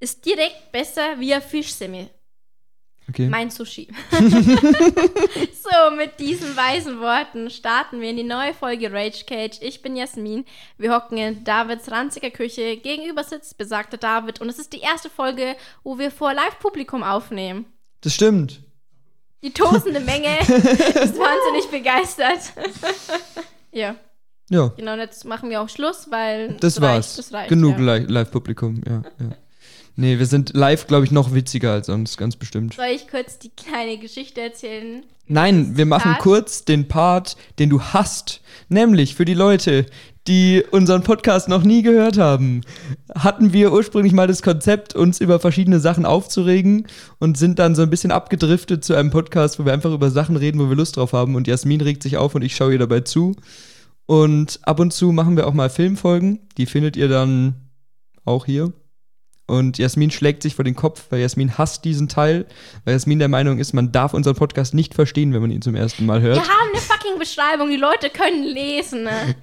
ist direkt besser wie ein Fischsemmel. Okay. Mein Sushi. so, mit diesen weisen Worten starten wir in die neue Folge Rage Cage. Ich bin Jasmin. Wir hocken in Davids ranziger Küche. Gegenüber sitzt besagter David und es ist die erste Folge, wo wir vor Live-Publikum aufnehmen. Das stimmt. Die tosende Menge ist wahnsinnig begeistert. ja, Ja, genau, und jetzt machen wir auch Schluss, weil das es war's. Reicht, das reicht, Genug ja. Li Live-Publikum, ja, ja. Nee, wir sind live, glaube ich, noch witziger als sonst, ganz bestimmt. Soll ich kurz die kleine Geschichte erzählen? Nein, wir machen Zitat? kurz den Part, den du hast. Nämlich für die Leute, die unseren Podcast noch nie gehört haben, hatten wir ursprünglich mal das Konzept, uns über verschiedene Sachen aufzuregen und sind dann so ein bisschen abgedriftet zu einem Podcast, wo wir einfach über Sachen reden, wo wir Lust drauf haben. Und Jasmin regt sich auf und ich schaue ihr dabei zu. Und ab und zu machen wir auch mal Filmfolgen. Die findet ihr dann auch hier. Und Jasmin schlägt sich vor den Kopf, weil Jasmin hasst diesen Teil, weil Jasmin der Meinung ist, man darf unseren Podcast nicht verstehen, wenn man ihn zum ersten Mal hört. Wir haben eine fucking Beschreibung, die Leute können lesen. Ne?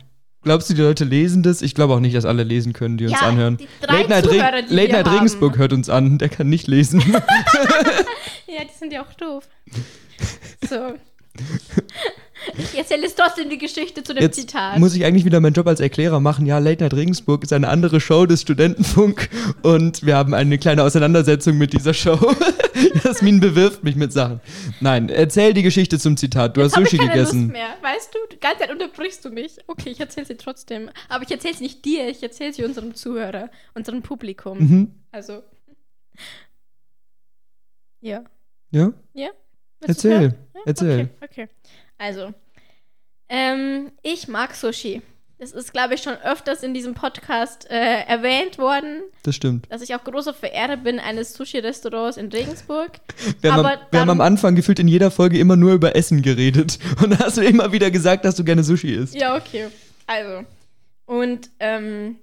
Glaubst du, die Leute lesen das? Ich glaube auch nicht, dass alle lesen können, die uns Ja, anhören. die drei Late Night, Zuhörer, die Late Night. Regensburg hört uns an, der kann nicht lesen. Ja, die sind ja auch doof. So. Ich erzähle jetzt trotzdem die Geschichte zu dem Jetzt Zitat. muss ich eigentlich wieder meinen Job als Erklärer machen. Ja, Late Night Regensburg ist eine andere Show des Studentenfunk und wir haben eine kleine Auseinandersetzung mit dieser Show. Jasmin bewirft mich mit Sachen. Nein, erzähl die Geschichte zum Zitat. Du Jetzt hast Sushi ich keine gegessen. Lust mehr. Weißt du, die ganze Zeit unterbrichst du mich. Okay, ich erzähle sie trotzdem. Aber ich erzähle sie nicht dir, ich erzähle sie unserem Zuhörer, unserem Publikum. Mhm. Also. Ja. Ja? Ja? Willst Erzähl. Ja? Erzähl. Okay, okay. Also. Ähm, ich mag Sushi. Das ist, glaube ich, schon öfters in diesem Podcast äh, erwähnt worden, Das stimmt. dass ich auch großer Verehrer bin eines Sushi-Restaurants in Regensburg. Wir, haben, Aber am- wir haben am Anfang gefühlt in jeder Folge immer nur über Essen geredet. Und da hast du immer wieder gesagt, dass du gerne Sushi isst. Ja, okay. Also. Und ähm,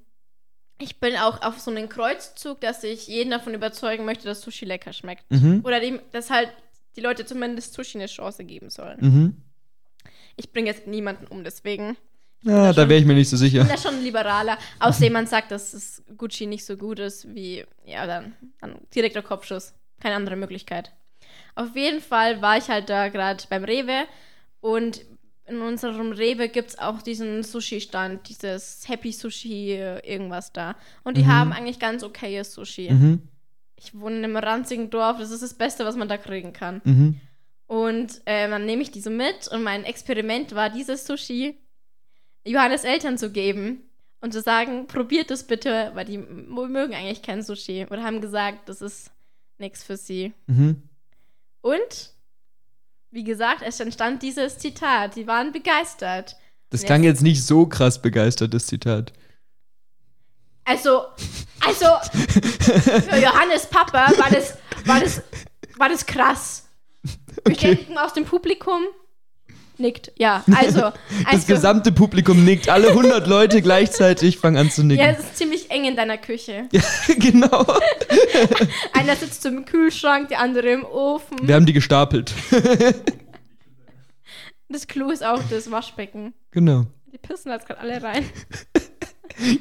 ich bin auch auf so einen Kreuzzug, dass ich jeden davon überzeugen möchte, dass Sushi lecker schmeckt. Mhm. Oder dem, dass halt die Leute zumindest Sushi eine Chance geben sollen. Mhm. Ich bringe jetzt niemanden um, deswegen. Ja, da schon- wäre ich mir nicht so Ich sicher. bin da schon liberaler. Außerdem man sagt, dass das Gucci nicht so gut ist wie, ja, dann, dann direkter Kopfschuss. Keine andere Möglichkeit. Auf jeden Fall war ich halt da gerade beim Rewe und in unserem Rewe gibt es auch diesen Sushi-Stand, dieses Happy Sushi, irgendwas da. Und die Mhm. haben eigentlich ganz okayes Sushi. Mhm. Ich wohne in einem ranzigen Dorf, das ist das Beste, was man da kriegen kann. Mhm. Und äh, dann nehme ich die so mit und mein Experiment war, dieses Sushi Johannes Eltern zu geben und zu sagen, probiert es bitte, weil die mögen eigentlich kein Sushi oder haben gesagt, das ist nichts für sie. Mhm. Und, wie gesagt, es entstand dieses Zitat. Die waren begeistert. Das klang jetzt nicht so krass begeistert, das Zitat. Also, also, für Johannes Papa war das, war das, war das krass. Bestätigung aus dem Publikum nickt. Ja, also, Das also gesamte Publikum nickt. Alle 100 Leute gleichzeitig fangen an zu ja, nicken. es ist ziemlich eng in deiner Küche. Ja, genau. Einer sitzt im Kühlschrank, der andere im Ofen. Wir haben die gestapelt. Das Klo ist auch das Waschbecken. Genau. Die pissen da jetzt gerade alle rein.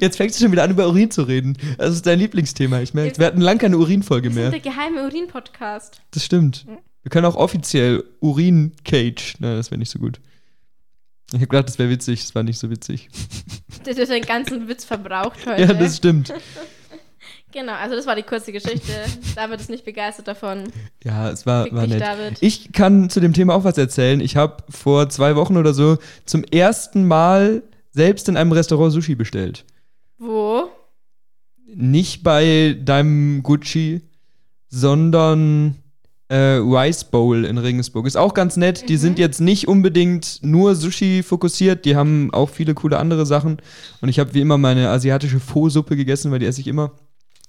Jetzt fängst du schon wieder an, über Urin zu reden. Das ist dein Lieblingsthema. Ich merke, wir hatten lang keine Urinfolge Wir sind mehr. der geheime Urin-Podcast. Das stimmt. Wir können auch offiziell Urin-Cage. Nein, das wäre nicht so gut. Ich habe gedacht, das wäre witzig. Das war nicht so witzig. Das ist den ganzen Witz verbraucht heute. Ja, das stimmt. genau, also das war die kurze Geschichte. David ist nicht begeistert davon. Ja, es war, Fick war nett. David. Ich kann zu dem Thema auch was erzählen. Ich habe vor zwei Wochen oder so zum ersten Mal selbst in einem Restaurant Sushi bestellt. Wo? Nicht bei deinem Gucci, sondern äh, Rice Bowl in Regensburg. Ist auch ganz nett. Die sind jetzt nicht unbedingt nur Sushi fokussiert. Die haben auch viele coole andere Sachen. Und ich habe wie immer meine asiatische Pho-Suppe gegessen, weil die esse ich immer.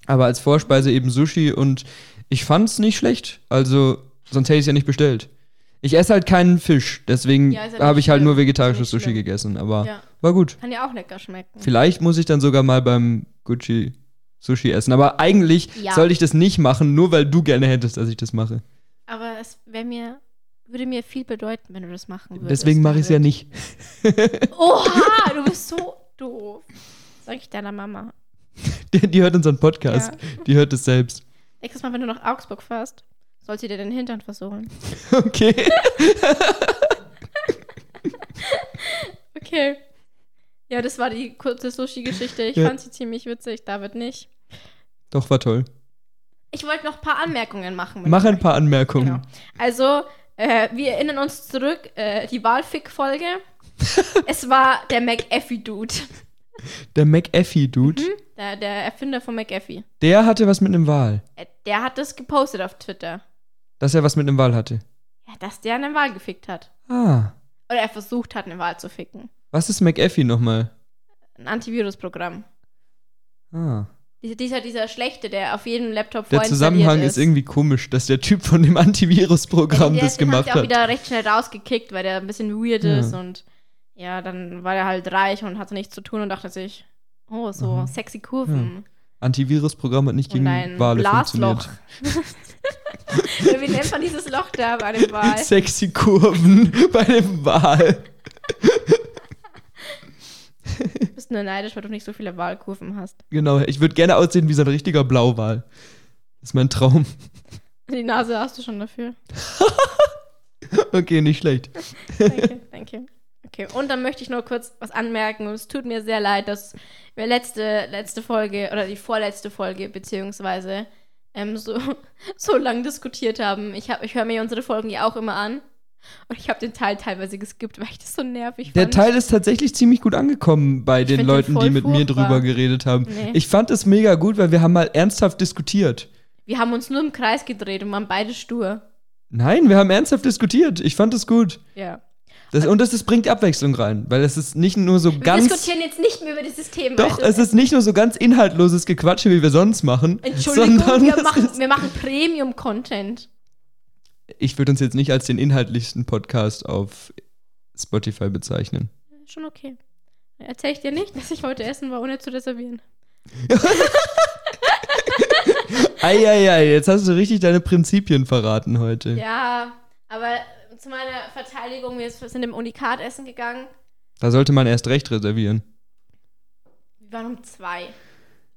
Aber als Vorspeise eben Sushi und ich fand's nicht schlecht. Also, sonst hätte ich es ja nicht bestellt. Ich esse halt keinen Fisch, deswegen Ja, habe ich halt schlimm. nur vegetarisches Sushi schlimm. gegessen. Aber Ja. war gut. Kann ja auch lecker schmecken. Vielleicht muss ich dann sogar mal beim Gucci Sushi essen. Aber eigentlich Ja. sollte ich das nicht machen, nur weil du gerne hättest, dass ich das mache. Aber es wäre mir, würde mir viel bedeuten, wenn du das machen würdest. Deswegen mache ich es ja nicht. Oha, du bist so doof. Sag ich deiner Mama. Die, die hört unseren Podcast. Die hört es selbst. Nächstes Mal, wenn du nach Augsburg fährst, soll sie dir den Hintern versohlen. Okay. Okay. Ja, das war die kurze Sushi-Geschichte. Ich Ja. fand sie ziemlich witzig, David nicht. Doch, war toll. Ich wollte noch ein paar Anmerkungen machen. Mach ein paar Anmerkungen. Genau. Also, äh, wir erinnern uns zurück, äh, die Wahlfick-Folge. es war der McAfee-Dude. Der McAfee-Dude, Mhm. Der, der Erfinder von McAfee. der hatte was mit einem Wal. Äh, Der hat das gepostet auf Twitter. Dass er was mit einem Wal hatte. Ja, dass der eine Wahl gefickt hat. Ah. Oder er versucht hat, eine Wahl zu ficken. Was ist McAfee nochmal? Ein Antivirusprogramm. Ah. Dieser, dieser, schlechte, der auf jedem Laptop Der Zusammenhang ist irgendwie komisch, dass der Typ von dem Antivirus-Programm der, das gemacht hat. Der auch hat. wieder recht schnell rausgekickt, weil der ein bisschen weird Ja. ist und ja, dann war er halt reich und hatte nichts zu tun und dachte sich, oh, so Aha. sexy Kurven. Antivirus-Programm hat nicht gegen ein Wale Blasloch. funktioniert. Wie nennt man dieses Loch da bei dem Wal? Sexy Kurven bei dem Wal. Nur neidisch, weil du nicht so viele Wahlkurven hast. Genau, ich würde gerne aussehen wie so ein richtiger Blauwal. Das ist mein Traum. Die Nase hast du schon dafür. Okay, nicht schlecht. Danke, danke. Okay, und dann möchte ich nur kurz was anmerken. Es tut mir sehr leid, dass wir letzte, letzte Folge oder die vorletzte Folge beziehungsweise ähm, so, so lang diskutiert haben. Ich, hab- ich höre mir unsere Folgen ja auch immer an. Und ich habe den Teil teilweise geskippt, weil ich das so nervig Der fand. Teil ist tatsächlich ziemlich gut angekommen bei den Leuten, die mit mir furchtbar. drüber geredet haben. Nee. Ich fand es mega gut, weil wir haben mal ernsthaft diskutiert. wir haben uns nur im Kreis gedreht und waren beide stur. Nein, wir haben ernsthaft diskutiert. Ich fand es gut. Ja. Das, und das, das bringt Abwechslung rein, weil es ist nicht nur so Wir ganz. diskutieren jetzt nicht mehr über dieses Thema. Doch, Also, es ist nicht nur so ganz inhaltloses Gequatsche, wie wir sonst machen. Entschuldigung, wir machen, wir machen Premium-Content. Ich würde uns jetzt nicht als den inhaltlichsten Podcast auf Spotify bezeichnen. Schon okay. Erzähl ich dir nicht, dass ich heute essen war, ohne zu reservieren. Eieiei, jetzt hast du richtig deine Prinzipien verraten heute. Ja, aber zu meiner Verteidigung, wir sind im Unikat essen gegangen. Da sollte man erst recht reservieren. Wir waren um zwei.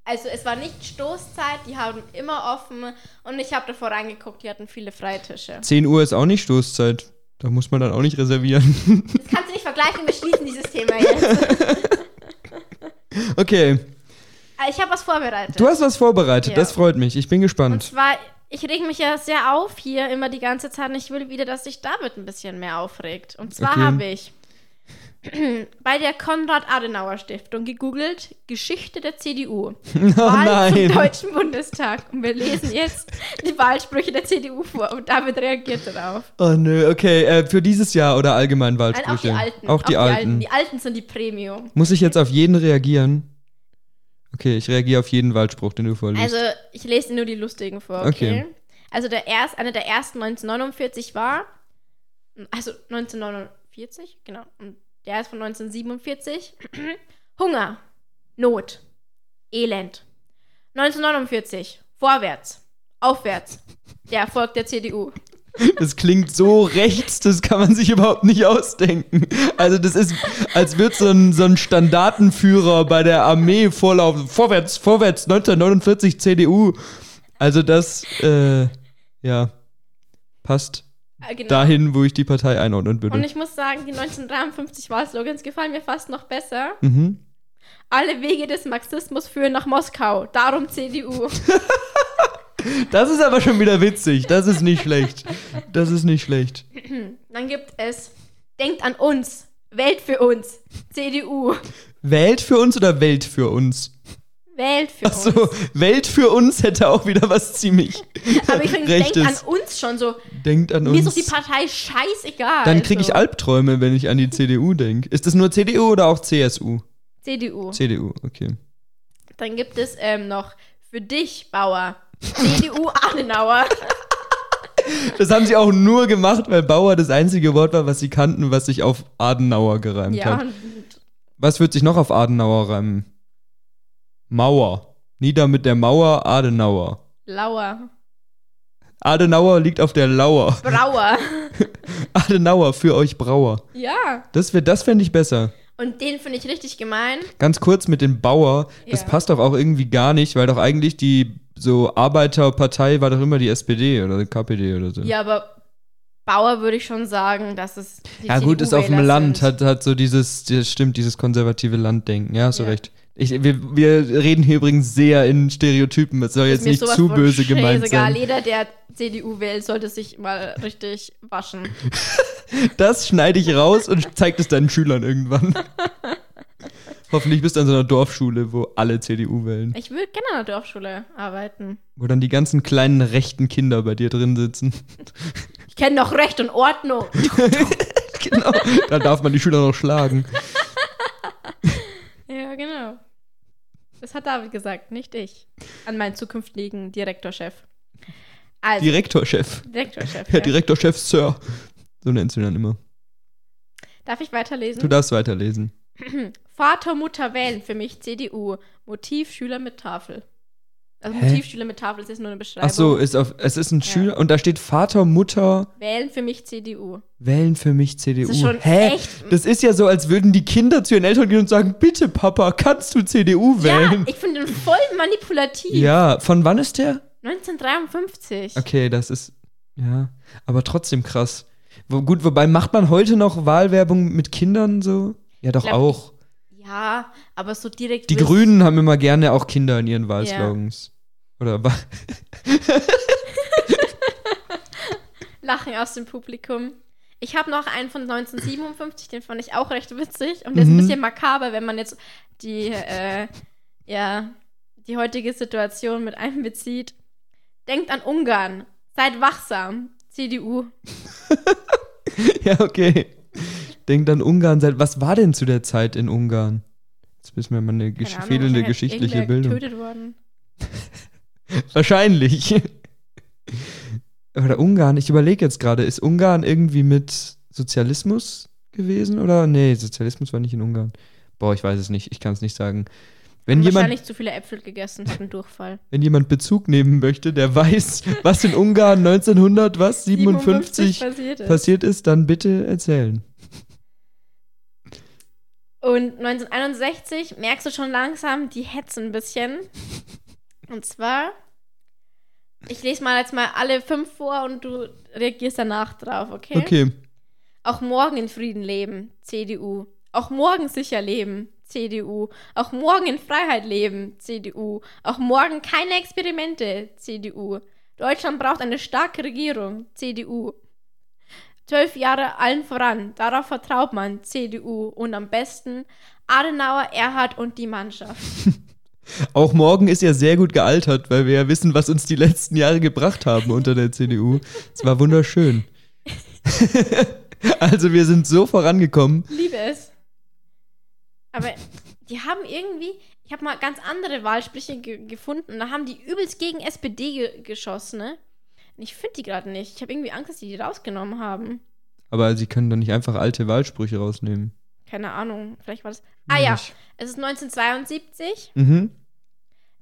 Also es war nicht Stoßzeit, die haben immer offen und ich habe davor reingeguckt, die hatten viele Freitische. 10 Uhr ist auch nicht Stoßzeit. Da muss man dann auch nicht reservieren. Das kannst du nicht vergleichen, wir schließen dieses Thema jetzt. okay, Aber Ich habe was vorbereitet. du hast was vorbereitet. Ja. Das freut mich. Ich bin und gespannt. zwar, ich reg mich ja sehr auf hier immer die ganze Zeit und ich will wieder, dass sich David ein bisschen mehr aufregt. Und zwar Okay. habe ich bei der Konrad-Adenauer-Stiftung gegoogelt Geschichte der CDU. Oh Wahl zum nein. Deutschen Bundestag. Und wir lesen jetzt die Wahlsprüche der CDU vor und David reagiert darauf. Oh nö, okay. Äh, für dieses Jahr oder allgemein Nein, Wahlsprüche? auch die Alten. Auch die, Alten. Die Alten sind die Premium. Muss ich jetzt auf jeden reagieren? Okay, ich reagiere auf jeden Wahlspruch, den du vorliest. Also, ich lese nur die lustigen vor, okay? Also, der erst, einer der ersten 1949 war, also 1949, genau, und der ist von 1947. Hunger, Not, Elend. 1949, vorwärts, aufwärts, der Erfolg der CDU. Das klingt so rechts, das kann man sich überhaupt nicht ausdenken. Also das ist, als würde so ein, so ein Standartenführer bei der Armee vorlaufen. Vorwärts, vorwärts, 1949 CDU. Also das, äh, ja, passt genau. dahin, wo ich die Partei einordnen Und würde. ich muss sagen, die 1953 Wahlslogans gefallen mir fast noch besser. Mhm. Alle Wege des Marxismus führen nach Moskau. Darum CDU. Das ist aber schon wieder witzig. Das ist nicht schlecht. Das ist nicht schlecht. Dann gibt es Denkt an uns. Wählt für uns. CDU. Welt für uns oder Welt für uns? Wählt für Achso, uns. Welt für uns hätte auch wieder was ziemlich Aber ich finde, denkt an uns schon so. Denkt an Mir ist uns. doch die Partei scheißegal. Dann kriege ich so. Albträume, wenn ich an die CDU denke. Ist das nur CDU oder auch CSU? CDU. CDU, okay. Dann gibt es ähm, noch für dich, Bauer. CDU Adenauer. Das haben sie auch nur gemacht, weil Bauer das einzige Wort war, was sie kannten, was sich auf Adenauer gereimt ja, hat. Was wird sich noch auf Adenauer reimen? Mauer. Nieder mit der Mauer, Adenauer. Lauer. Adenauer liegt auf der Lauer. Brauer. Adenauer für euch Brauer. ja. Das, wär- das fände ich besser. Und den finde ich richtig gemein. Ganz kurz mit dem Bauer, das Ja. passt doch auch irgendwie gar nicht, weil doch eigentlich die so Arbeiterpartei war doch immer die SPD oder die KPD oder so. Ja, aber Bauer würde ich schon sagen, dass es. Die Ja, gut, ist auf dem CDU-Wähler Land, sind. hat, hat so dieses, das stimmt, dieses konservative Landdenken. Ja, hast du Ja. recht. Ich, wir, wir reden hier übrigens sehr in Stereotypen. Es soll jetzt nicht zu böse gemeint sein. Jeder, der CDU wählt, sollte sich mal richtig waschen. Das schneide ich raus und zeig es deinen Schülern irgendwann. Hoffentlich bist du an so einer Dorfschule, wo alle CDU wählen. Ich würde gerne an der Dorfschule arbeiten. Wo dann die ganzen kleinen rechten Kinder bei dir drin sitzen. Ich kenne doch Recht und Ordnung. genau. Da darf man die Schüler noch schlagen. Ja, genau. Das hat David gesagt, nicht ich. An meinen zukünftigen Direktorchef. Also, Direktorchef. Direktorchef. Herr ja. Direktorchef Sir. So nennst du ihn dann immer. Darf ich weiterlesen? Du darfst weiterlesen. Vater, Mutter wählen für mich CDU. Motiv Schüler mit Tafel. Also Hä? Mit Tafel ist nur eine Beschreibung. Ach so, ist auf, es ist ein Ja. Schüler und da steht Vater, Mutter Wählen für mich CDU. wählen für mich CDU. Das ist schon Hä? echt. Das ist ja so, als würden die Kinder zu ihren Eltern gehen und sagen, bitte Papa, kannst du CDU Ja, wählen? ich finde den voll manipulativ. Ja, von wann ist der? 1953. Okay, das ist, ja, aber trotzdem krass. Wo, gut, wobei macht man heute noch Wahlwerbung mit Kindern so? Ja, doch glaub, auch. Ja, aber so direkt. Die Grünen haben immer gerne auch Kinder in ihren Wahlslogans. Oder wa- Lachen aus dem Publikum. Ich habe noch einen von 1957, den fand ich auch recht witzig. Und der ist Mhm. ein bisschen makaber, wenn man jetzt die, äh, ja, die heutige Situation mit einbezieht. Denkt an Ungarn. Seid wachsam. CDU. Ja, okay. Denkt an Ungarn seit. Was war denn zu der Zeit in Ungarn? Jetzt wissen wir mal eine gesch fehlende geschichtliche Bildung. getötet worden. Wahrscheinlich. Oder Ungarn, ich überlege jetzt gerade, ist Ungarn irgendwie mit Sozialismus gewesen? Oder? Nee, Sozialismus war nicht in Ungarn. Boah, ich weiß es nicht, ich kann es nicht sagen. Wenn Haben jemand, wahrscheinlich zu viele Äpfel gegessen, hatten Durchfall. wenn jemand Bezug nehmen möchte, der weiß, was in Ungarn 1900, was, 57 passiert ist. passiert ist, dann bitte erzählen. Und 1961 merkst du schon langsam die Hetze ein bisschen. Und zwar, ich lese mal jetzt mal alle fünf vor und du reagierst danach drauf, okay? Okay. Auch morgen in Frieden leben, CDU. Auch morgen sicher leben, CDU. Auch morgen in Freiheit leben, CDU. Auch morgen keine Experimente, CDU. Deutschland braucht eine starke Regierung, CDU. Zwölf Jahre allen voran, darauf vertraut man, CDU. Und am besten Adenauer, Erhard und die Mannschaft. Auch morgen ist ja sehr gut gealtert, weil wir ja wissen, was uns die letzten Jahre gebracht haben unter der CDU. Es war wunderschön. also wir sind so vorangekommen. Liebe es. Aber die haben irgendwie, ich habe mal ganz andere Wahlsprüche ge gefunden. Da haben die übelst gegen SPD ge geschossen, ne? Und ich finde die gerade nicht. Ich habe irgendwie Angst, dass die die rausgenommen haben. Aber sie können doch nicht einfach alte Wahlsprüche rausnehmen. Keine Ahnung, vielleicht war das. Ah ja, es ist 1972. Mhm.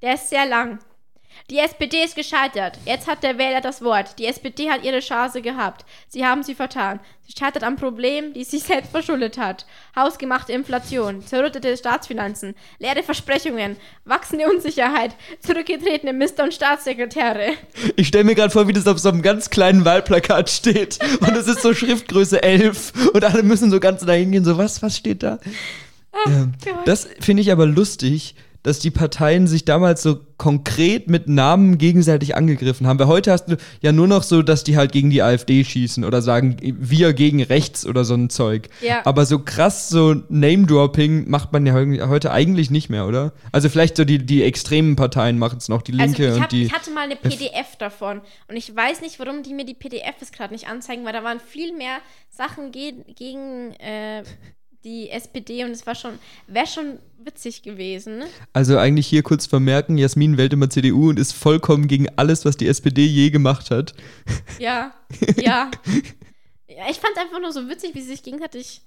Der ist sehr lang. Die SPD ist gescheitert. Jetzt hat der Wähler das Wort. Die SPD hat ihre Chance gehabt. Sie haben sie vertan. Sie scheitert am Problem, die sie selbst verschuldet hat. Hausgemachte Inflation, zerrüttete Staatsfinanzen, leere Versprechungen, wachsende Unsicherheit, zurückgetretene Minister und Staatssekretäre. Ich stelle mir gerade vor, wie das auf so einem ganz kleinen Wahlplakat steht. Und es ist so Schriftgröße 11. Und alle müssen so ganz dahin gehen, so was, was steht da? Ja. Gott. Das finde ich aber lustig, dass die Parteien sich damals so konkret mit Namen gegenseitig angegriffen haben. Weil heute hast du ja nur noch so, dass die halt gegen die AfD schießen oder sagen, wir gegen rechts oder so ein Zeug. Ja. Aber so krass so Name-Dropping macht man ja heu- heute eigentlich nicht mehr, oder? Also vielleicht so die, die extremen Parteien machen es noch, die Linke also ich, und hab, die. ich hatte mal eine PDF davon und ich weiß nicht, warum die mir die PDFs gerade nicht anzeigen, weil da waren viel mehr Sachen ge gegen äh, die SPD und es war schon, wäre schon witzig gewesen. ne? Also eigentlich hier kurz vermerken, Jasmin wählt immer CDU und ist vollkommen gegen alles, was die SPD je gemacht hat. Ja, ja. ja ich fand es einfach nur so witzig, wie sie sich gegenseitig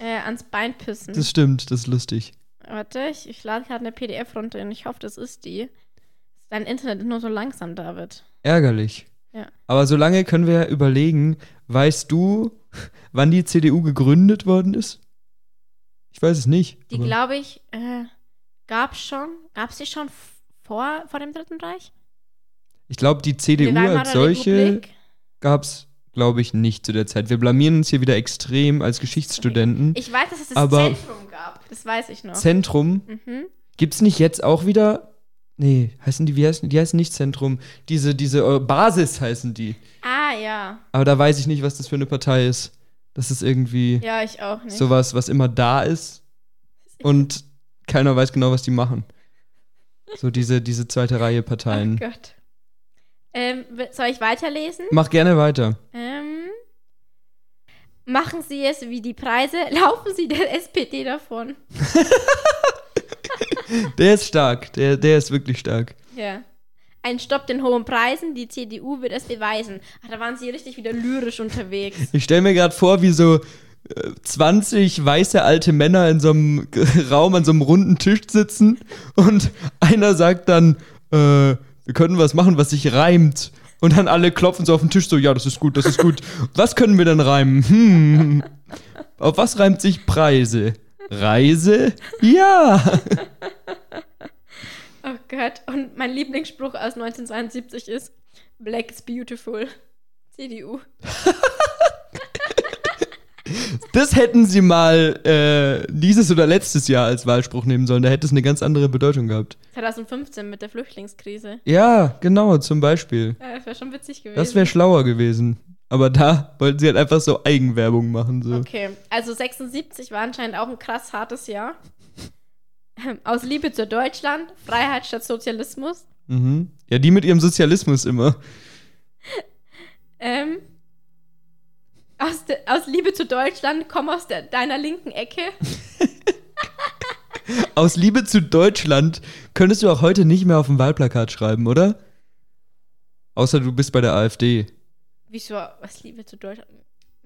äh, ans Bein pissen. Das stimmt, das ist lustig. Warte, ich, ich lade gerade eine PDF runter und ich hoffe, das ist die. Dein Internet ist nur so langsam, David. Ärgerlich. Ja. Aber solange können wir ja überlegen, weißt du, wann die CDU gegründet worden ist? Ich weiß es nicht. Die, glaube ich, äh, gab schon, gab es die schon vor, vor dem Dritten Reich? ich glaube, die Die CDU Weimarer als solche gab es, glaube ich, nicht zu der Zeit. Wir blamieren uns hier wieder extrem als Geschichtsstudenten. Ich weiß, dass es das Zentrum gab. Das weiß ich noch. Zentrum, mhm. gibt's nicht jetzt auch wieder. Nee, heißen die, wie heißen die? heißen nicht Zentrum. Diese, diese äh, Basis heißen die. Ah, ja. Aber da weiß ich nicht, was das für eine Partei ist. Das ist irgendwie Ja, ich auch nicht. sowas, was immer da ist und keiner weiß genau, was die machen. So diese, diese zweite Reihe Oh Parteien. Gott. Ähm, soll ich weiterlesen? Mach gerne weiter. Ähm, machen Sie es wie die Preise, laufen Sie der SPD davon. Der ist stark. Der, der ist wirklich stark. Ja. Ein Stopp den hohen Preisen, die CDU wird es beweisen. Ach, da waren Sie richtig wieder lyrisch unterwegs. Ich stelle mir gerade vor, wie so äh, 20 weiße alte Männer in so einem Raum an so einem runden Tisch sitzen und einer sagt dann, äh, wir können was machen, was sich reimt. Und dann alle klopfen so auf den Tisch so, ja, das ist gut, das ist gut. Was können wir denn reimen? Hm. Auf was reimt sich Preise? Reise? Ja. Gott. Und mein Lieblingsspruch aus 1972 ist: Black is beautiful. CDU. Das hätten sie mal äh, dieses oder letztes Jahr als Wahlspruch nehmen sollen. Da hätte es eine ganz andere Bedeutung gehabt. 2015 mit der Flüchtlingskrise. Ja, genau, zum Beispiel. Ja, das wäre schon witzig gewesen. Das wäre schlauer gewesen. Aber da wollten sie halt einfach so Eigenwerbung machen. So. Okay, also 76 war anscheinend auch ein krass hartes Jahr. Aus Liebe zu Deutschland, Freiheit statt Sozialismus. Mhm. Ja, die mit ihrem Sozialismus immer. Ähm, aus, de, aus Liebe zu Deutschland, komm aus der, deiner linken Ecke. Aus Liebe zu Deutschland könntest du auch heute nicht mehr auf dem Wahlplakat schreiben, oder? Außer du bist bei der AfD. Wieso aus Liebe zu Deutschland?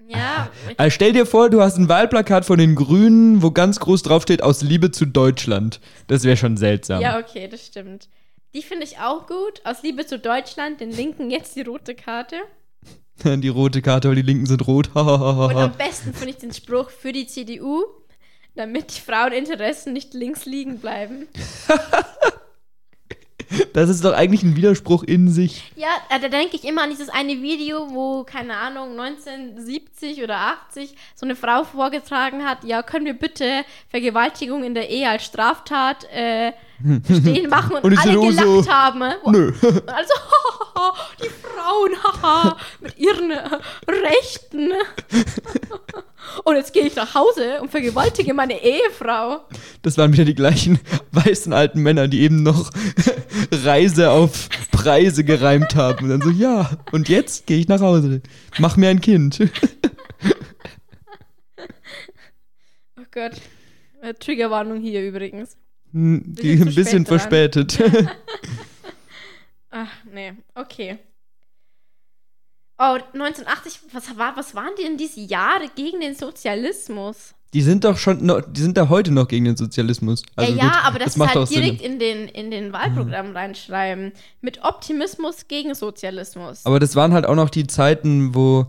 Ja, Also stell dir vor, du hast ein Wahlplakat von den Grünen, wo ganz groß draufsteht, aus Liebe zu Deutschland. Das wäre schon seltsam. ja, okay, das stimmt. Die finde ich auch gut. Aus Liebe zu Deutschland, den linken jetzt die rote Karte. Die rote Karte, weil die Linken sind rot. Und am besten finde ich den Spruch für die CDU, damit die Fraueninteressen nicht links liegen bleiben. Das ist doch eigentlich ein Widerspruch in sich. Ja, äh, da denke ich immer an dieses eine Video, wo, keine Ahnung, 1970 oder 80 so eine Frau vorgetragen hat, ja, können wir bitte Vergewaltigung in der Ehe als Straftat äh, stehen machen und, Und alle CDU gelacht so, haben. Wo- Nö. Also, die Frauen, haha, mit ihren äh, Rechten. Und jetzt gehe ich nach Hause und vergewaltige meine Ehefrau. Das waren wieder die gleichen weißen alten Männer, die eben noch Reise auf Preise gereimt haben. Und dann so, ja, und jetzt gehe ich nach Hause. Mach mir ein Kind. Oh Gott. Äh, Triggerwarnung hier übrigens. Hm, Die sind ein zu bisschen verspätet. Ach, nee, okay. Oh, 1980, was, war, was waren die denn diese Jahre gegen den Sozialismus? Die sind doch schon, noch, die sind da heute noch gegen den Sozialismus. Also ja, ja, gut, aber das, macht halt auch Sinn. direkt in den, in den Wahlprogramm reinschreiben. Mit Optimismus gegen Sozialismus. Aber das waren halt auch noch die Zeiten, wo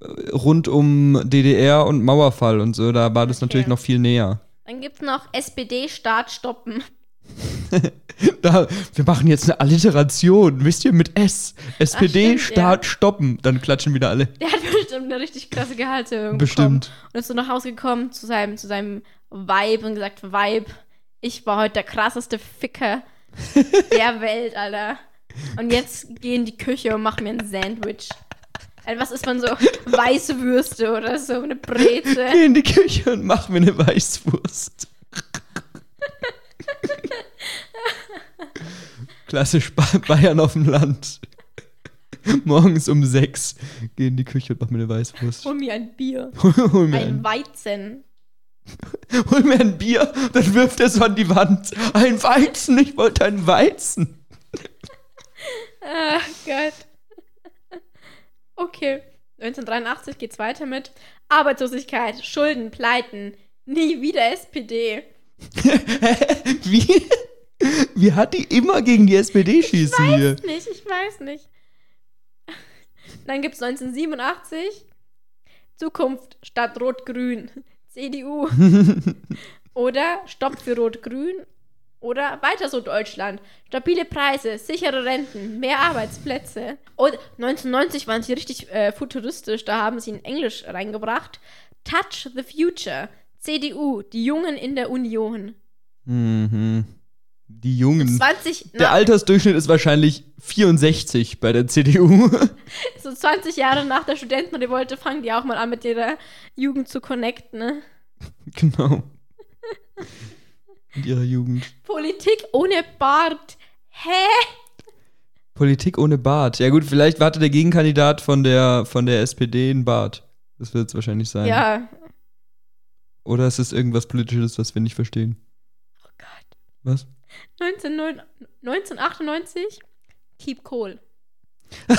äh, rund um DDR und Mauerfall und so, da war das Okay. natürlich noch viel näher. Dann gibt es noch SPD-Staat stoppen. Da, wir machen jetzt eine Alliteration, wisst ihr, mit S. SPD, Start, stoppen. Dann klatschen wieder alle. Der hat bestimmt eine richtig krasse Gehaltserhöhung Bestimmt. bekommen. Und ist so nach Hause gekommen zu seinem, zu seinem Vibe und gesagt, Vibe, ich war heute der krasseste Ficker der Welt, Alter. Und jetzt geh in die Küche und mach mir ein Sandwich. Also was ist man so? Weißwürste oder so, eine Breze. Geh in die Küche und mach mir eine Weißwurst. Klassisch Ba- Bayern auf dem Land. Morgens um sechs. Geh in die Küche und mach mir eine Weißwurst. Hol mir ein Bier. Hol mir Ein ein, Weizen. hol mir ein Bier, dann wirft er so an die Wand. Ein Weizen, ich wollte ein Weizen. Ach Gott. Okay. 1983 geht's weiter mit Arbeitslosigkeit, Schulden, Pleiten. Nie wieder SPD. Wie? Wie hat die immer gegen die SPD schießen hier? Nicht, ich weiß nicht. Dann gibt's 1987 Zukunft statt Rot-Grün. CDU. Oder Stopp für Rot-Grün. Oder weiter so Deutschland. Stabile Preise, sichere Renten, mehr Arbeitsplätze. Und 1990 waren sie richtig äh, futuristisch, da haben sie in Englisch reingebracht. Touch the Future. CDU, die Jungen in der Union. Mhm. Die Jungen. 20, Der Altersdurchschnitt ist wahrscheinlich 64 bei der CDU. so 20 Jahre nach der Studentenrevolte fangen die auch mal an, mit ihrer Jugend zu connecten. Ne? genau. In ihrer Jugend. Politik ohne Bart. Hä? Politik ohne Bart. Ja gut, vielleicht hatte der Gegenkandidat von der, von der SPD einen Bart. Das wird es wahrscheinlich sein. Ja. Oder ist es irgendwas Politisches, was wir nicht verstehen? Oh Gott. Was? 19, 1998? Keep cool.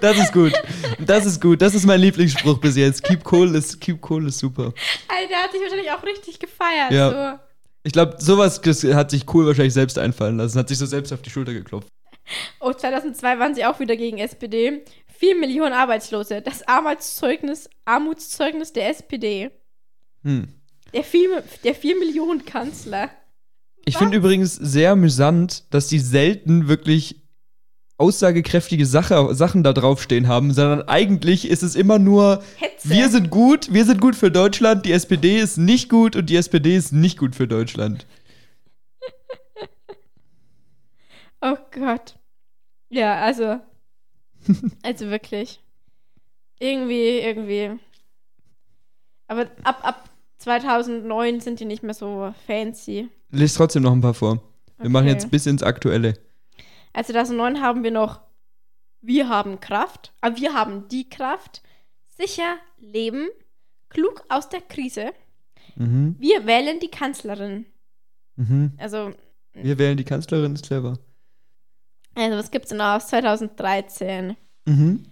Das ist gut. Das ist gut. Das ist mein Lieblingsspruch bis jetzt. Keep cool ist, keep cool ist super. Alter, der hat sich wahrscheinlich auch richtig gefeiert. Ja. So. Ich glaube, sowas hat sich cool wahrscheinlich selbst einfallen lassen. Hat sich so selbst auf die Schulter geklopft. Oh, 2002 waren sie auch wieder gegen SPD. 4 Millionen Arbeitslose. Das Arbeitszeugnis, Armutszeugnis der SPD. Hm. Der 4, der 4 Millionen Kanzler. Ich finde übrigens sehr amüsant, dass die selten wirklich aussagekräftige Sache, Sachen da draufstehen haben, sondern eigentlich ist es immer nur, Hetze. wir sind gut, wir sind gut für Deutschland, die SPD ist nicht gut und die SPD ist nicht gut für Deutschland. Oh Gott. Ja, also. Also wirklich. Irgendwie, irgendwie. Aber ab, ab 2009 sind die nicht mehr so fancy. Lies trotzdem noch ein paar vor. Wir machen Okay. jetzt bis ins Aktuelle. Also 2009 haben wir noch Wir haben Kraft, aber wir haben die Kraft, sicher leben, klug aus der Krise. Mhm. Wir wählen die Kanzlerin. Mhm. Also, Wir wählen die Kanzlerin, ist clever. Also was gibt's denn noch aus 2013? Mhm.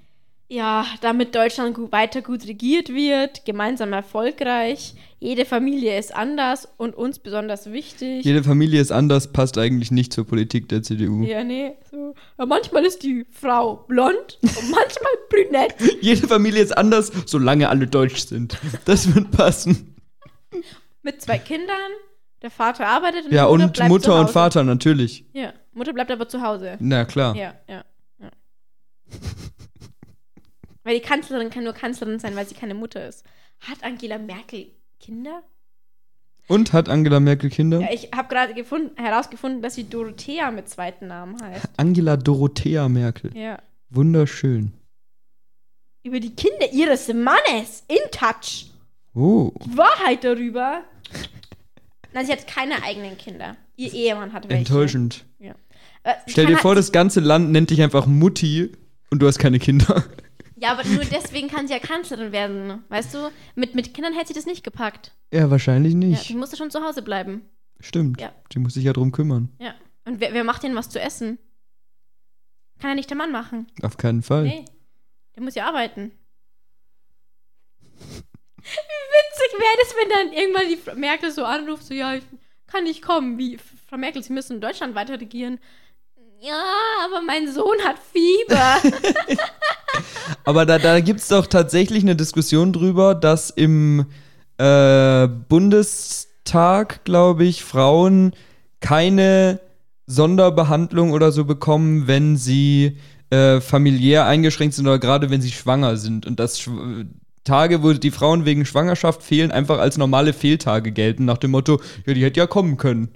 Ja, damit Deutschland gut, weiter gut regiert wird, gemeinsam erfolgreich, jede Familie ist anders und uns besonders wichtig. Jede Familie ist anders, passt eigentlich nicht zur Politik der CDU. ja, nee. So. Ja, manchmal ist die Frau blond und manchmal brünett. Jede Familie ist anders, solange alle deutsch sind. Das wird passen. Mit zwei Kindern. Der Vater arbeitet und Ja, die Mutter und bleibt Mutter zu und Hause. Vater natürlich. Ja, Mutter bleibt aber zu Hause. Na klar. Ja, ja, ja. weil die Kanzlerin kann nur Kanzlerin sein, weil sie keine Mutter ist. Hat Angela Merkel Kinder? Und hat Angela Merkel Kinder? Ja, ich habe gerade gefunden- herausgefunden, dass sie Dorothea mit zweiten Namen heißt. Angela Dorothea Merkel. Ja. Wunderschön. Über die Kinder ihres Mannes in Touch. Oh. Die Wahrheit darüber. Nein, sie hat keine eigenen Kinder. Ihr Ehemann hat welche. Enttäuschend. Äh, sie Stell dir halt- vor, das ganze Land nennt dich einfach Mutti und du hast keine Kinder. Ja, aber nur deswegen kann sie ja Kanzlerin werden. Weißt du, mit, mit Kindern hätte sie das nicht gepackt. Ja, wahrscheinlich Ja, nicht. sie musste schon zu Hause bleiben. Stimmt. Ja. Die muss sich ja drum kümmern. Ja. Und wer, wer macht denn was zu essen? Kann ja nicht der Mann machen. Auf keinen Fall. Nee. Der muss ja arbeiten. Witzig wäre das, wenn dann irgendwann die Frau Merkel so anruft, so, ja, ich kann nicht kommen. Wie, Frau Merkel, Sie müssen in Deutschland weiter regieren. Ja, aber mein Sohn hat Fieber. Aber da, da gibt es doch tatsächlich eine Diskussion drüber, dass im äh, Bundestag, glaube ich, Frauen keine Sonderbehandlung oder so bekommen, wenn sie äh, familiär eingeschränkt sind oder gerade wenn sie schwanger sind. Und Schw Tage, wo die Frauen wegen Schwangerschaft fehlen, einfach als normale Fehltage gelten, nach dem Motto, ja, die hätte ja kommen können.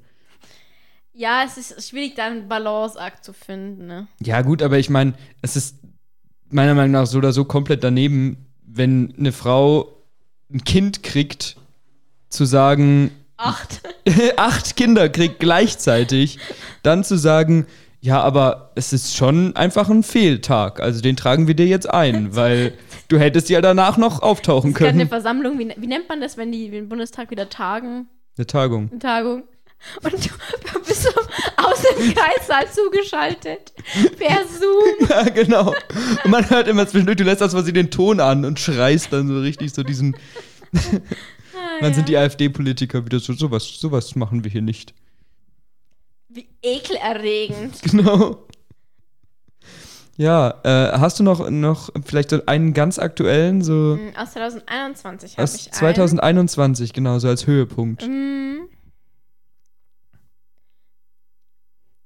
ja, es ist schwierig, da einen Balanceakt zu finden, ne? Ja, gut, aber ich meine, es ist meiner Meinung nach so oder so komplett daneben, wenn eine Frau ein Kind kriegt, zu sagen, Acht. acht Kinder kriegt gleichzeitig, dann zu sagen, ja, aber es ist schon einfach ein Fehltag. Also den tragen wir dir jetzt ein, weil du hättest ja danach noch auftauchen gab eine können. Versammlung, wie, wie nennt man das, wenn die im Bundestag wieder tagen? Eine Tagung. Eine Tagung. Und du bist so aus dem Kreissaal zugeschaltet. Per Zoom. Ja, genau. Und man hört immer zwischendurch, du lässt das quasi den Ton an und schreist dann so richtig so diesen. Ah, Dann sind die ja. AfD-Politiker wieder so, sowas, sowas machen wir hier nicht. Wie ekelerregend. Genau. Ja, äh, hast du noch, noch vielleicht einen ganz aktuellen, so Mm, Aus 2021 habe aus ich 2021, genau, so als Höhepunkt? Mm.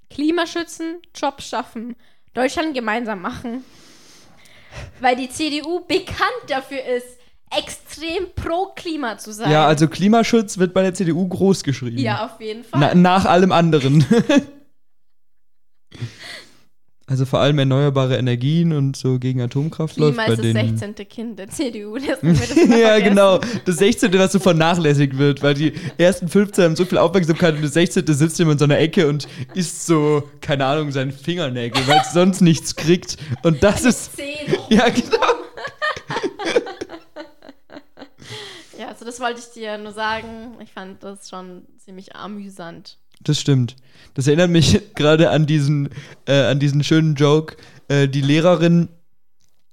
Klimaschützen, Job schaffen, Deutschland gemeinsam machen. Weil die CDU bekannt dafür ist, extrem pro Klima zu sein. Ja, also Klimaschutz wird bei der CDU groß geschrieben. Ja, auf jeden Fall. Na, nach allem anderen. also vor allem erneuerbare Energien und so gegen Atomkraft läuft Klima bei ist das denen. 16. Kind der CDU. Das das ja, genau. Das 16. was so vernachlässigt wird, weil die ersten 15 haben so viel Aufmerksamkeit und das 16. sitzt immer in so einer Ecke und isst so, keine Ahnung, seinen Fingernägel, weil es sonst nichts kriegt. Und das ist. Zehn. Ja, genau. Ja, also das wollte ich dir nur sagen. Ich fand das schon ziemlich amüsant. Das stimmt. Das erinnert mich gerade an diesen, äh, an diesen schönen Joke. Äh, die Lehrerin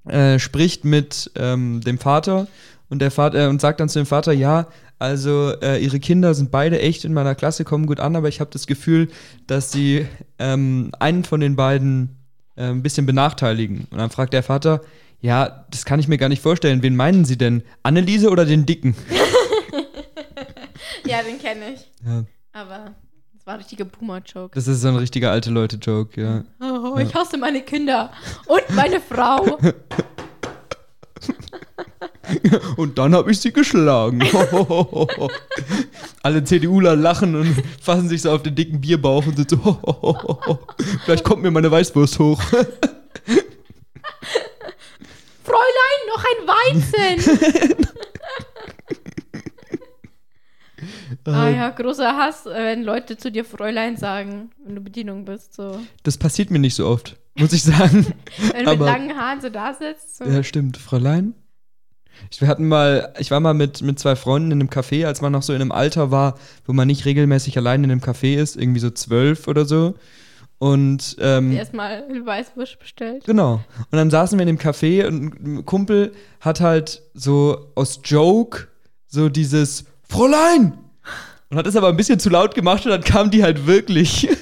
äh, spricht mit ähm, dem Vater und der Vater und sagt dann zu dem Vater, ja, also äh, ihre Kinder sind beide echt in meiner Klasse, kommen gut an, aber ich habe das Gefühl, dass sie ähm, einen von den beiden äh, ein bisschen benachteiligen. Und dann fragt der Vater, ja, das kann ich mir gar nicht vorstellen. Wen meinen Sie denn? Anneliese oder den Dicken? Ja, den kenne ich. Ja, Aber das war ein richtiger Boomer-Joke. das ist so ein richtiger alte Leute-Joke, ja. Oh, ich hasse meine Kinder und meine Frau. Und dann habe ich sie geschlagen. Alle CDUler lachen und fassen sich so auf den dicken Bierbauch und sind so, vielleicht kommt mir meine Weißwurst hoch. Fräulein, noch ein Weizen. ah ja, großer Hass, äh, wenn Leute zu dir Fräulein sagen, wenn du Bedienung bist. So. Das passiert mir nicht so oft, muss ich sagen. Wenn du mit Aber- langen Haaren so da sitzt. So. Ja, stimmt. Fräulein? Ich, wir hatten mal, ich war mal mit, mit zwei Freunden in einem Café, als man noch so in einem Alter war, wo man nicht regelmäßig allein in einem Café ist, irgendwie so zwölf oder so. Und ähm, Erstmal Weißwurst bestellt. Genau. Und dann saßen wir in dem Café und ein Kumpel hat halt so aus Joke so dieses Fräulein! Und hat es aber ein bisschen zu laut gemacht und dann kam die halt wirklich.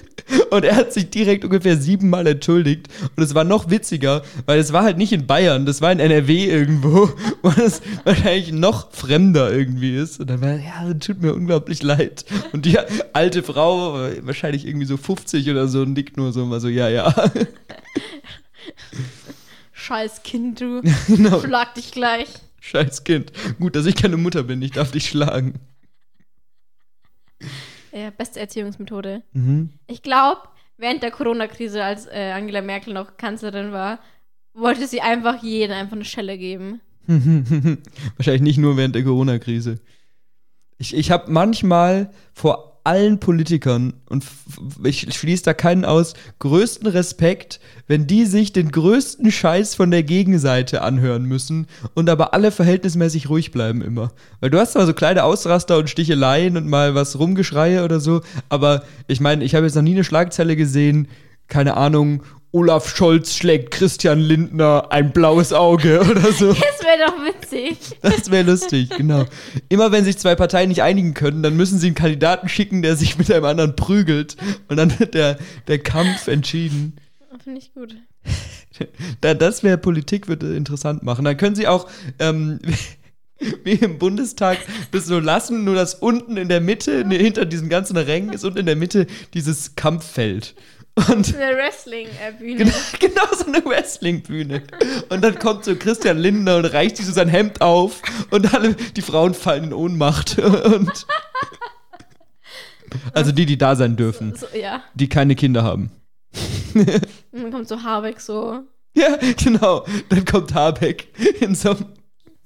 Und er hat sich direkt ungefähr siebenmal entschuldigt. Und es war noch witziger, weil es war halt nicht in Bayern, das war in NRW irgendwo, wo es wahrscheinlich noch fremder irgendwie ist. Und dann war er, ja, tut mir unglaublich leid. Und die alte Frau, wahrscheinlich irgendwie so 50 oder so, nickt nur so mal so, ja, ja. Scheiß Kind, du. genau. Schlag dich gleich. Scheiß Kind. Gut, dass ich keine Mutter bin, ich darf dich schlagen. Ja, beste Erziehungsmethode. Mhm. Ich glaube, während der Corona-Krise, als äh, Angela Merkel noch Kanzlerin war, wollte sie einfach jedem einfach eine Schelle geben. Wahrscheinlich nicht nur während der Corona-Krise. Ich, ich habe manchmal vor allen Politikern, und ich schließe da keinen aus, größten Respekt, wenn die sich den größten Scheiß von der Gegenseite anhören müssen und aber alle verhältnismäßig ruhig bleiben immer. Weil du hast zwar so kleine Ausraster und Sticheleien und mal was Rumgeschreie oder so, aber ich meine, ich habe jetzt noch nie eine Schlagzeile gesehen, keine Ahnung, Olaf Scholz schlägt Christian Lindner ein blaues Auge oder so. Das wäre doch witzig. Das wäre lustig, genau. Immer wenn sich zwei Parteien nicht einigen können, dann müssen sie einen Kandidaten schicken, der sich mit einem anderen prügelt. Und dann wird der, der Kampf entschieden. Finde ich gut. Da, das wäre Politik, würde interessant machen. Dann können sie auch, ähm, wie im Bundestag, das so lassen, nur dass unten in der Mitte, ne, hinter diesen ganzen Rängen, ist unten in der Mitte dieses Kampffeld. Und Eine Wrestling-Bühne. Genau, genau so eine Wrestling-Bühne. Und dann kommt so Christian Lindner und reicht sich so sein Hemd auf und alle, die Frauen fallen in Ohnmacht. Und also die, die da sein dürfen, So, ja. die keine Kinder haben. Und dann kommt so Habeck so Ja, genau. Dann kommt Habeck in so einem,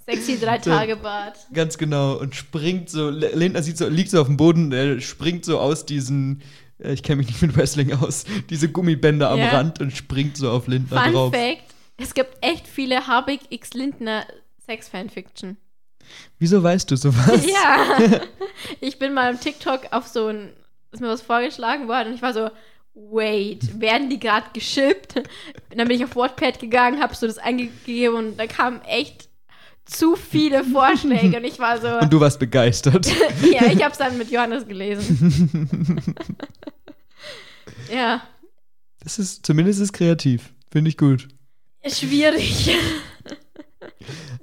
sexy drei Tage Bart. ganz genau, und springt so, Lindner sieht so, liegt so auf dem Boden, er springt so aus diesen, ich kenne mich nicht mit Wrestling aus, diese Gummibänder am Ja. Rand und springt so auf Lindner Fun drauf. Fact: Es gibt echt viele Habeck x Lindner Sex-Fanfiction. Wieso weißt du sowas? Ja. ich bin mal im TikTok auf so ein, ist mir was vorgeschlagen worden und ich war so, wait, werden die gerade geschippt? Und dann bin ich auf Wattpad gegangen, habe so das eingegeben und da kamen echt zu viele Vorschläge und ich war so, Und du warst begeistert. ja, ich habe es dann mit Johannes gelesen. ja, Das ist, zumindest ist kreativ. Finde ich gut. Schwierig.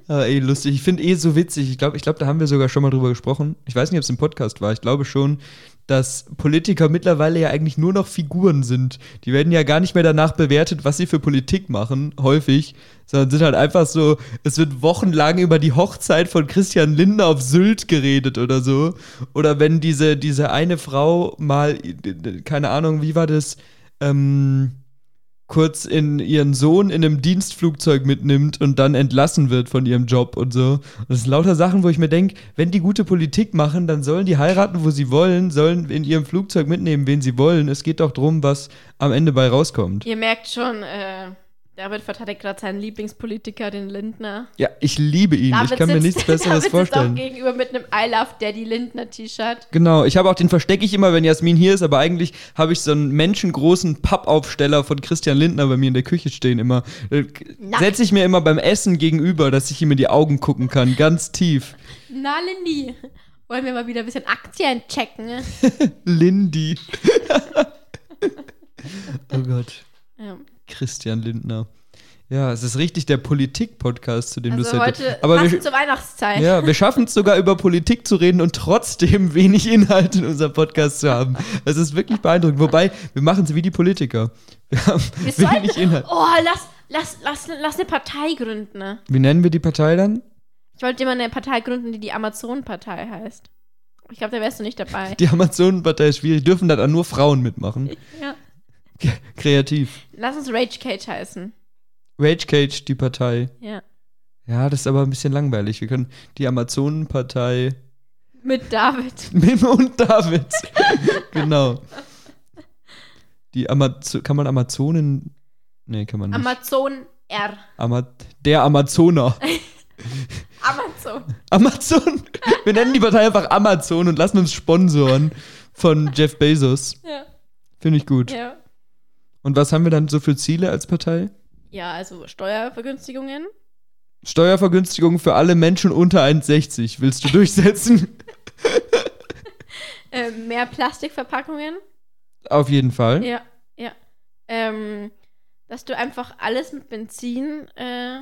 Ah, ey, lustig. Ich finde eh so witzig. Ich glaube, ich glaub, da haben wir sogar schon mal drüber gesprochen. Ich weiß nicht, ob es im Podcast war. Ich glaube schon, dass Politiker mittlerweile ja eigentlich nur noch Figuren sind. Die werden ja gar nicht mehr danach bewertet, was sie für Politik machen, häufig, sondern sind halt einfach so, es wird wochenlang über die Hochzeit von Christian Lindner auf Sylt geredet oder so. Oder wenn diese, diese eine Frau mal, keine Ahnung, wie war das, ähm, kurz in ihren Sohn in einem Dienstflugzeug mitnimmt und dann entlassen wird von ihrem Job und so. Das sind lauter Sachen, wo ich mir denke, wenn die gute Politik machen, dann sollen die heiraten, wo sie wollen, sollen in ihrem Flugzeug mitnehmen, wen sie wollen. Es geht doch darum, was am Ende bei rauskommt. Ihr merkt schon, äh, David verteidigt gerade seinen Lieblingspolitiker, den Lindner. Ja, ich liebe ihn. David ich kann mir sitzt- nichts Besseres David vorstellen. sitzt auch gegenüber mit einem I Love Daddy Lindner T-Shirt. Genau, ich habe auch den verstecke ich immer, wenn Jasmin hier ist, aber eigentlich habe ich so einen menschengroßen Pappaufsteller von Christian Lindner bei mir in der Küche stehen immer. Nackt. Setze ich mir immer beim Essen gegenüber, dass ich ihm in die Augen gucken kann, ganz tief. Na, Lindy. Wollen wir mal wieder ein bisschen Aktien checken? Lindy. oh Gott, Ja. Christian Lindner. Ja, es ist richtig der Politik-Podcast, zu dem du Also es heute Aber wir, zur Weihnachtszeit. ja, wir schaffen es sogar über Politik zu reden und trotzdem wenig Inhalt in unserem Podcast zu haben. Das ist wirklich beeindruckend. Wobei, wir machen es wie die Politiker. Wir haben Wir wenig sollten, Inhalt. oh, lass, lass, lass, lass eine Partei gründen. Ne? Wie nennen wir die Partei dann? Ich wollte immer eine Partei gründen, die die Amazon-Partei heißt. Ich glaube, da wärst du nicht dabei. Die Amazonenpartei ist schwierig. Dürfen da dann nur Frauen mitmachen. Ja. Kreativ. Lass uns Rage Cage heißen. Rage Cage, die Partei. Ja. Ja, das ist aber ein bisschen langweilig. Wir können die Amazonenpartei Mit David. Mim und David. genau. Die Amazo kann man Amazonen. Nee, kann man nicht. Amazon R. Ama der Amazoner. Amazon. Amazon. Wir nennen die Partei einfach Amazon und lassen uns sponsoren von Jeff Bezos. Ja. Finde ich gut. Ja. Und was haben wir dann so für Ziele als Partei? Ja, also Steuervergünstigungen. Steuervergünstigung für alle Menschen unter 1,60 willst du durchsetzen? Äh, mehr Plastikverpackungen. Auf jeden Fall. Ja, ja. Ähm, dass du einfach alles mit Benzin äh,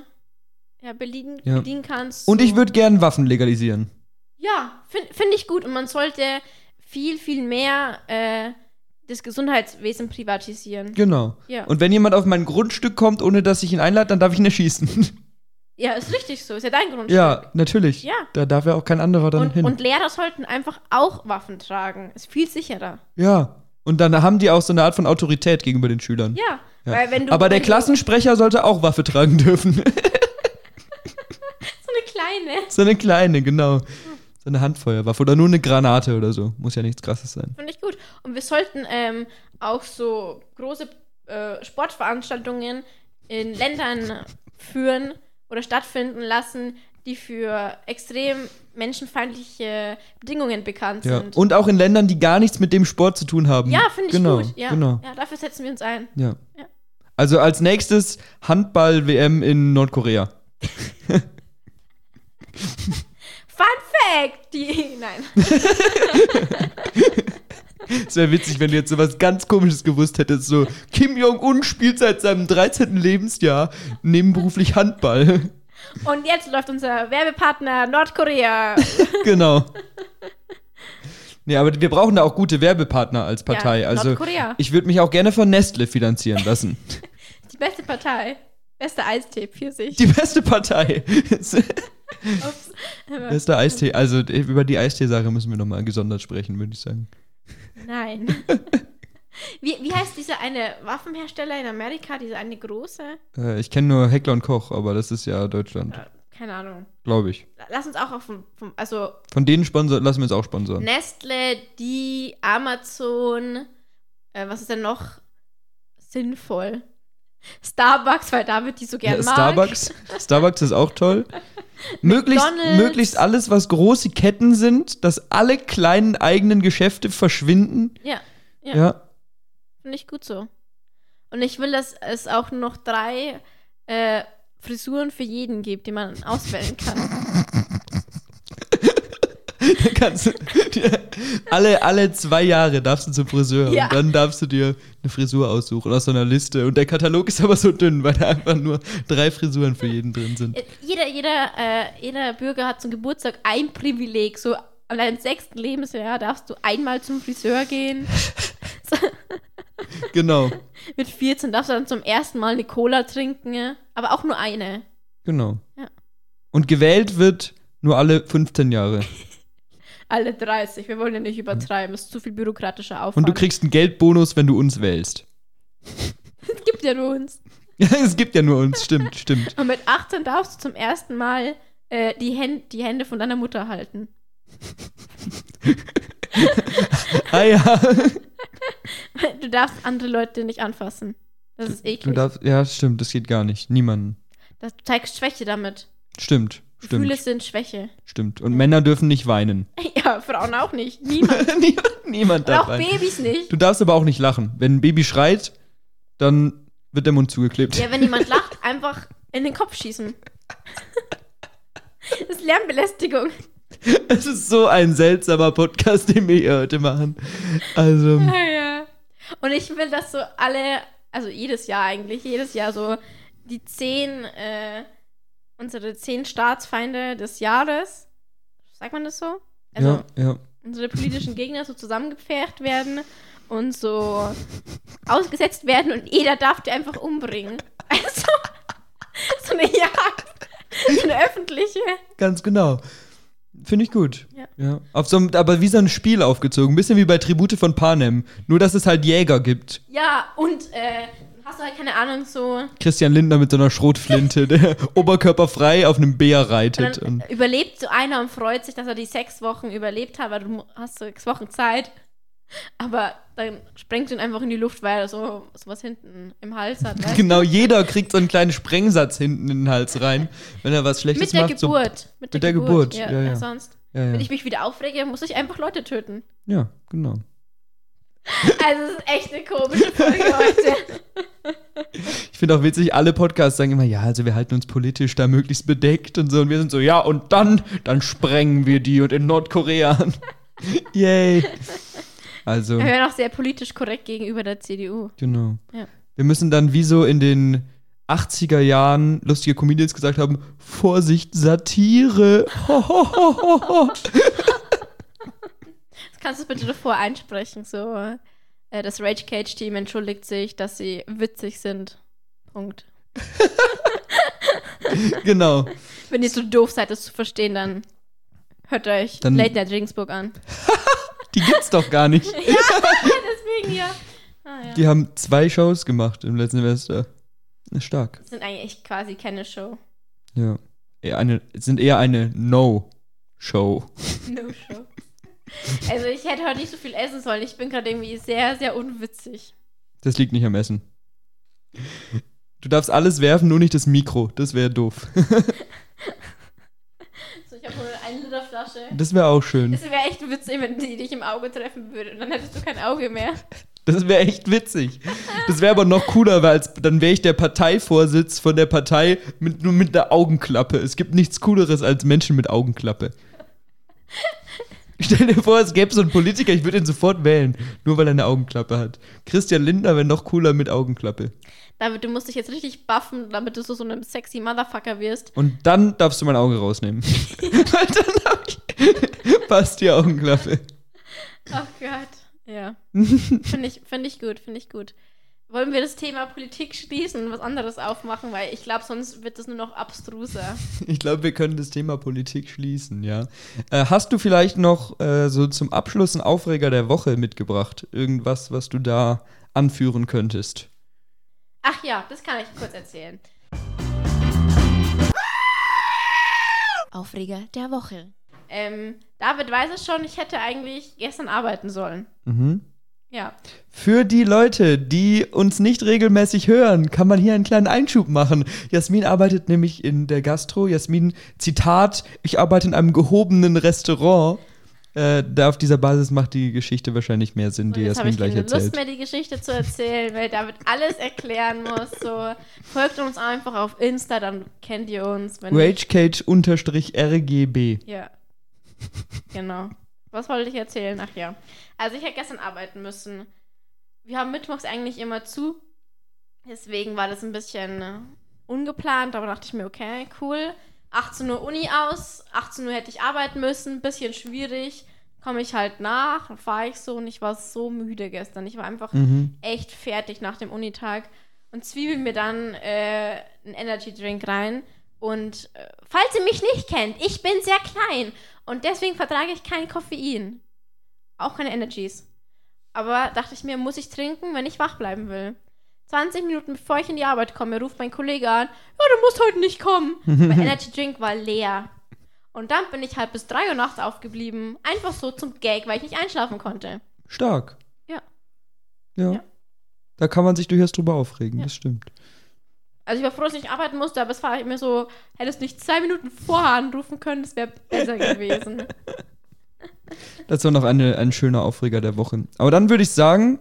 ja, bedienen, Ja. bedienen kannst. Und ich würde gern Waffen legalisieren. Ja, finde find ich gut. Und man sollte viel, viel mehr äh, das Gesundheitswesen privatisieren. Genau. Ja. Und wenn jemand auf mein Grundstück kommt, ohne dass ich ihn einlade, dann darf ich ihn erschießen. ja, ist richtig so. Ist ja dein Grundstück. ja, natürlich. Ja. Da darf ja auch kein anderer dann Und, hin. und Lehrer sollten einfach auch Waffen tragen. Ist viel sicherer. ja. Und dann haben die auch so eine Art von Autorität gegenüber den Schülern. Ja. Ja. Weil wenn du, Aber der wenn du- Klassensprecher sollte auch Waffe tragen dürfen. So eine kleine. so eine kleine, genau. So eine Handfeuerwaffe oder nur eine Granate oder so. Muss ja nichts krasses sein. Finde ich gut. Und wir sollten ähm, auch so große äh, Sportveranstaltungen in Ländern führen oder stattfinden lassen, die für extrem menschenfeindliche Bedingungen bekannt Ja. sind. Und auch in Ländern, die gar nichts mit dem Sport zu tun haben. ja, finde ich genau, gut. Ja, Genau. ja, dafür setzen wir uns ein. Ja. Ja. Also als nächstes Handball-WM in Nordkorea. Fun Fact! Die, nein. Es wäre witzig, wenn du jetzt sowas ganz komisches gewusst hättest. So, Kim Jong-un spielt seit seinem 13. Lebensjahr nebenberuflich Handball. Und jetzt läuft unser Werbepartner Nordkorea. genau. Nee, aber wir brauchen da auch gute Werbepartner als Partei. Ja, also Nordkorea. ich würde mich auch gerne von Nestle finanzieren lassen. Die beste Partei. Beste Eistee, Pfirsich. Die beste Partei. Ups. Bester Eistee. Also über die Eistee-Sache müssen wir nochmal gesondert sprechen, würde ich sagen. Nein. wie, wie heißt dieser eine Waffenhersteller in Amerika, dieser eine große? Äh, ich kenne nur Heckler und Koch, aber das ist ja Deutschland, Äh, keine Ahnung. glaube ich. Lass uns auch auf vom, vom also Von denen sponsor lassen wir uns auch sponsoren. Nestle, die Amazon, äh, was ist denn noch sinnvoll? Starbucks, weil David die so gern Ja, mag. Starbucks. Starbucks ist auch toll. Möglichst, möglichst alles, was große Ketten sind, dass alle kleinen eigenen Geschäfte verschwinden. Ja, ja. Ja. finde ich gut so. Und ich will, dass es auch noch drei äh, Frisuren für jeden gibt, die man auswählen kann. Dann kannst du dir, alle, alle zwei Jahre darfst du zum Friseur Ja. und dann darfst du dir eine Frisur aussuchen aus so einer Liste. Und der Katalog ist aber so dünn, weil da einfach nur drei Frisuren für jeden drin sind. Äh, Jeder, jeder, äh, jeder Bürger hat zum Geburtstag ein Privileg. So an deinem sechsten Lebensjahr darfst du einmal zum Friseur gehen. so, Genau, mit 14 darfst du dann zum ersten Mal eine Cola trinken. Aber auch nur eine. genau. Ja. Und gewählt wird nur alle 15 Jahre. Alle 30. Wir wollen ja nicht übertreiben. Das ist zu viel bürokratischer Aufwand. Und du kriegst einen Geldbonus, wenn du uns wählst. Es gibt ja nur uns. Es gibt ja nur uns, stimmt, stimmt. Und mit 18 darfst du zum ersten Mal äh, die, Hän die Hände von deiner Mutter halten. Ah ja. Du darfst andere Leute nicht anfassen. Das ist Du eklig. darfst, ja, stimmt, das geht gar nicht. Niemanden. Das zeigst Schwäche damit. Stimmt, stimmt, Gefühle sind Schwäche. stimmt. Und Männer dürfen nicht weinen. Ja, Frauen auch nicht. Niemand. niemand, niemand Und darf auch weinen. Babys nicht. Du darfst aber auch nicht lachen. Wenn ein Baby schreit, dann wird der Mund zugeklebt. Ja, wenn jemand lacht, einfach in den Kopf schießen. Das ist Lärmbelästigung. Es ist so ein seltsamer Podcast, den wir hier heute machen. Also, Ja, ja. Und ich will, dass so alle, also jedes Jahr eigentlich, jedes Jahr so die zehn, äh, unsere zehn Staatsfeinde des Jahres, sagt man das so? Also ja, ja. unsere politischen Gegner so zusammengepfercht werden und so ausgesetzt werden und jeder darf die einfach umbringen. Also, so eine Jagd. So eine öffentliche. Ganz genau. Finde ich gut. Ja. Auf so einem, aber wie so ein Spiel aufgezogen. Ein bisschen wie bei Tribute von Panem. Nur, dass es halt Jäger gibt. Ja, und äh, hast du halt keine Ahnung, so. Christian Lindner mit so einer Schrotflinte, der oberkörperfrei auf einem Bär reitet. Und dann überlebt so einer und freut sich, dass er die sechs Wochen überlebt hat, weil du hast so sechs Wochen Zeit. Aber dann sprengt ihn einfach in die Luft, weil er so was hinten im Hals hat. Weißt? genau, jeder kriegt so einen kleinen Sprengsatz hinten in den Hals rein, wenn er was? Schlechtes Mit der macht. So, Geburt. mit, mit der Geburt, Ja, ja, ja. ja, sonst. ja, ja. Wenn ich mich wieder aufrege, muss ich einfach Leute töten. ja, genau. Also, es ist echt eine komische Folge heute. Ich finde auch witzig, alle Podcasts sagen immer, ja, also wir halten uns politisch da möglichst bedeckt und so. Und wir sind so, ja, und dann, dann sprengen wir die und in Nordkorea. Yay. Also, Wir werden auch sehr politisch korrekt gegenüber der CDU. genau. Ja. Wir müssen dann wie so in den 80er Jahren lustige Comedians gesagt haben, Vorsicht, Satire. Ho. Kannst du bitte davor einsprechen? So, äh, das Rage Cage Team entschuldigt sich, dass sie witzig sind. Punkt. genau. Wenn ihr so doof seid, das zu verstehen, dann hört euch Dann- Late Night Regensburg an. Die gibt's doch gar nicht. Deswegen ja. Ah, ja. Die haben zwei Shows gemacht im letzten Semester. Stark. Das sind eigentlich quasi keine Show. Ja. Eher eine, sind eher eine No-Show. No Show. Also ich hätte heute nicht so viel essen sollen. Ich bin gerade irgendwie sehr, sehr unwitzig. Das liegt nicht am Essen. Du darfst alles werfen, nur nicht das Mikro. Das wäre doof. So, ich habe nur eine Liter Flasche. Das wäre auch schön. Es wäre echt witzig, wenn die dich im Auge treffen würde. Dann hättest du kein Auge mehr. Das wäre echt witzig. Das wäre aber noch cooler, weil als, dann wäre ich der Parteivorsitz von der Partei mit, nur mit einer Augenklappe. Es gibt nichts Cooleres als Menschen mit Augenklappe. Stell dir vor, es gäbe so einen Politiker, ich würde ihn sofort wählen, nur weil er eine Augenklappe hat. Christian Lindner wäre noch cooler mit Augenklappe. David, du musst dich jetzt richtig buffen, damit du so, so einem sexy Motherfucker wirst. Und dann darfst du mein Auge rausnehmen. weil dann hab ich passt die Augenklappe. Ach Gott. Ja. Finde ich, find ich gut, finde ich gut. Wollen wir das Thema Politik schließen und was anderes aufmachen, weil ich glaube, sonst wird es nur noch abstruser. Ich glaube, wir können das Thema Politik schließen, ja. Äh, hast du vielleicht noch äh, so zum Abschluss einen Aufreger der Woche mitgebracht? Irgendwas, was du da anführen könntest? Ach ja, das kann ich kurz erzählen. Aufreger der Woche. Ähm, David weiß es schon, ich hätte eigentlich gestern arbeiten sollen. Mhm. Ja. Für die Leute, die uns nicht regelmäßig hören, kann man hier einen kleinen Einschub machen. Jasmin arbeitet nämlich in der Gastro. Jasmin, Zitat, ich arbeite in einem gehobenen Restaurant. Äh, da auf dieser Basis macht die Geschichte wahrscheinlich mehr Sinn, Und die habe Jasmin ich gleich keine erzählt. Lust mehr, die Geschichte zu erzählen, weil David alles erklären muss. So, folgt uns einfach auf Insta, dann kennt ihr uns. RageCage-RGB. Ja. Genau. Was wollte ich erzählen? Ach ja. Also ich hätte gestern arbeiten müssen. Wir haben mittwochs eigentlich immer zu. Deswegen war das ein bisschen äh, ungeplant, aber dachte ich mir, okay, cool. 18 Uhr Uni aus, 18 Uhr hätte ich arbeiten müssen, bisschen schwierig. Komme ich halt nach, dann fahre ich so und ich war so müde gestern. Ich war einfach Mhm. echt fertig nach dem Unitag und zwiebel mir dann äh, einen Energy Drink rein. Und äh, falls ihr mich nicht kennt, ich bin sehr klein und deswegen vertrage ich kein Koffein. Auch keine Energies. Aber dachte ich mir, muss ich trinken, wenn ich wach bleiben will. 20 Minuten bevor ich in die Arbeit komme, ruft mein Kollege an, ja, du musst heute nicht kommen. mein Energy Drink war leer. Und dann bin ich halt bis 3 Uhr nachts aufgeblieben. Einfach so zum Gag, weil ich nicht einschlafen konnte. Stark. Ja. Ja. Ja. Da kann man sich durchaus drüber aufregen, Ja. das stimmt. Also ich war froh, dass ich nicht arbeiten musste, aber es war mir so, hättest du nicht zwei Minuten vorher anrufen können, das wäre besser gewesen. Das war noch eine, ein schöner Aufreger der Woche. Aber dann würde ich sagen,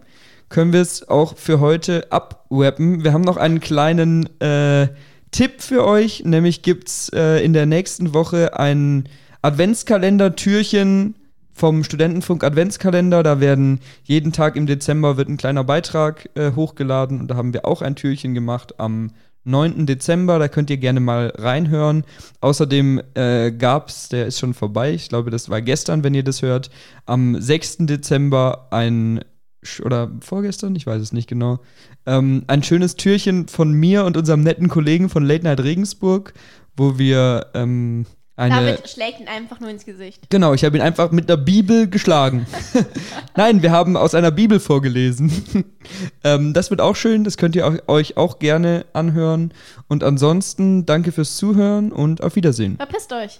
können wir es auch für heute abwappen. Wir haben noch einen kleinen äh, Tipp für euch, nämlich gibt es äh, in der nächsten Woche ein Adventskalender-Türchen vom Studentenfunk Adventskalender. Da werden jeden Tag im Dezember wird ein kleiner Beitrag äh, hochgeladen und da haben wir auch ein Türchen gemacht am 9. Dezember. Da könnt ihr gerne mal reinhören. Außerdem äh, gab es, der ist schon vorbei, ich glaube, das war gestern, wenn ihr das hört, am 6. Dezember ein, oder vorgestern, ich weiß es nicht genau, ähm, ein schönes Türchen von mir und unserem netten Kollegen von Late Night Regensburg, wo wir ähm, eine. David schlägt ihn einfach nur ins Gesicht. Genau, ich habe ihn einfach mit der Bibel geschlagen. Nein, wir haben aus einer Bibel vorgelesen. ähm, das wird auch schön, das könnt ihr euch auch gerne anhören. Und ansonsten danke fürs Zuhören und auf Wiedersehen. Verpisst euch.